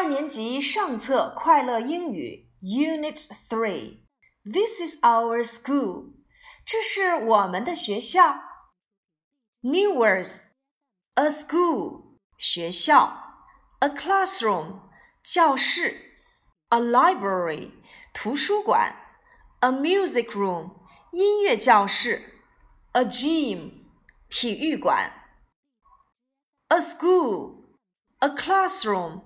二年级上册快乐英语 Unit Three。This is our school。这是我们的学校。New words: a school 学校，a classroom 教室，a library 图书馆，a music room 音乐教室，a gym 体育馆，a school, a classroom,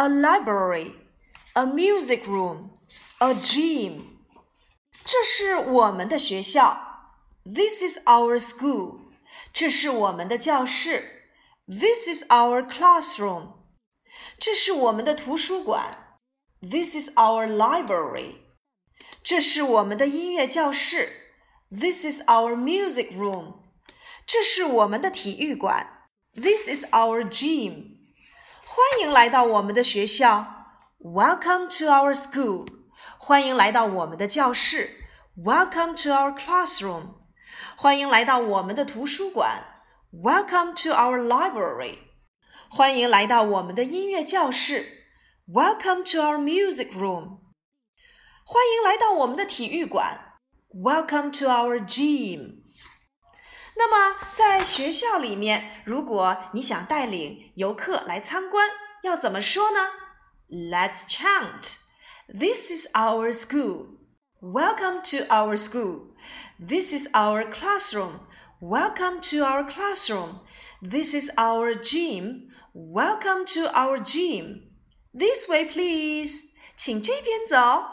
a library, a music room, a gym。这是我们的学校。This is our school。这是我们的教室。This is our classroom。这是我们的图书馆。This is our library。这是我们的音乐教室。This is our music room。这是我们的体育馆。This is our gym。 欢迎来到我们的学校。Welcome to our school。欢迎来到我们的教室。Welcome to our classroom。欢迎来到我们的图书馆。Welcome to our library。欢迎来到我们的音乐教室。Welcome to our music room。欢迎来到我们的体育馆。Welcome to our gym。 那么，在学校里面，如果你想带领游客来参观，要怎么说呢？Let's chant. This is our school. Welcome to our school. This is our classroom. Welcome to our classroom. This is our gym. Welcome to our gym. This way, please. 请这边走。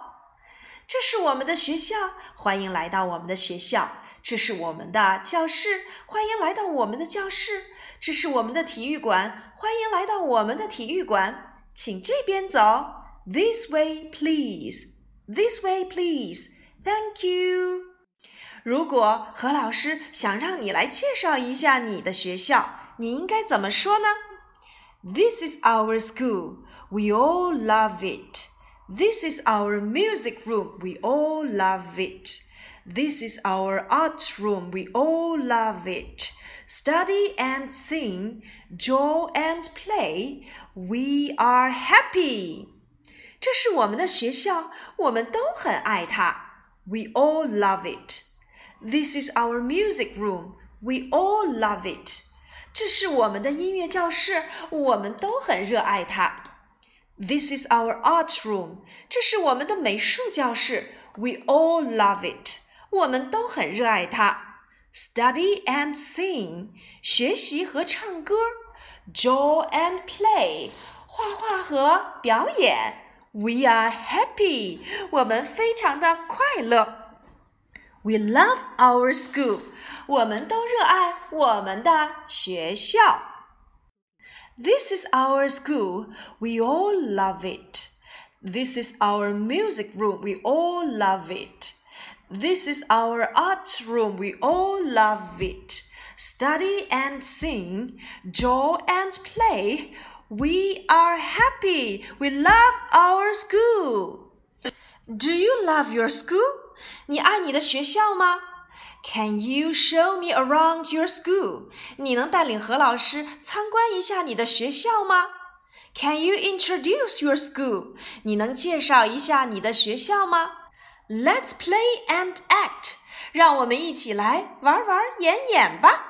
这是我们的学校，欢迎来到我们的学校。 这是我们的教室，欢迎来到我们的教室。这是我们的体育馆，欢迎来到我们的体育馆。请这边走。This way, please. This way, please. Thank you. 如果何老师想让你来介绍一下你的学校，你应该怎么说呢？This is our school. We all love it. This is our music room. We all love it. This is our art room. We all love it. Study and sing, draw and play. We are happy. 这是我们的学校，我们都很爱它。We all love it. This is our music room. We all love it. 这是我们的音乐教室，我们都很热爱它。This is our art room. 这是我们的美术教室。We all love it. 我们都很热爱它。Study and sing. 学习和唱歌。Draw and play. 画画和表演。we are happy. 我们非常的快乐。We love our school. 我们都热爱我们的学校。This is our school. We all love it. This is our music room. We all love it. This is our art room. We all love it. Study and sing, draw and play. We are happy. We love our school. Do you love your school? 你爱你的学校吗？Can you show me around your school? 你能带领何老师参观一下你的学校吗？Can you introduce your school? 你能介绍一下你的学校吗 ？Let's play and act. 让我们一起来玩玩演演吧。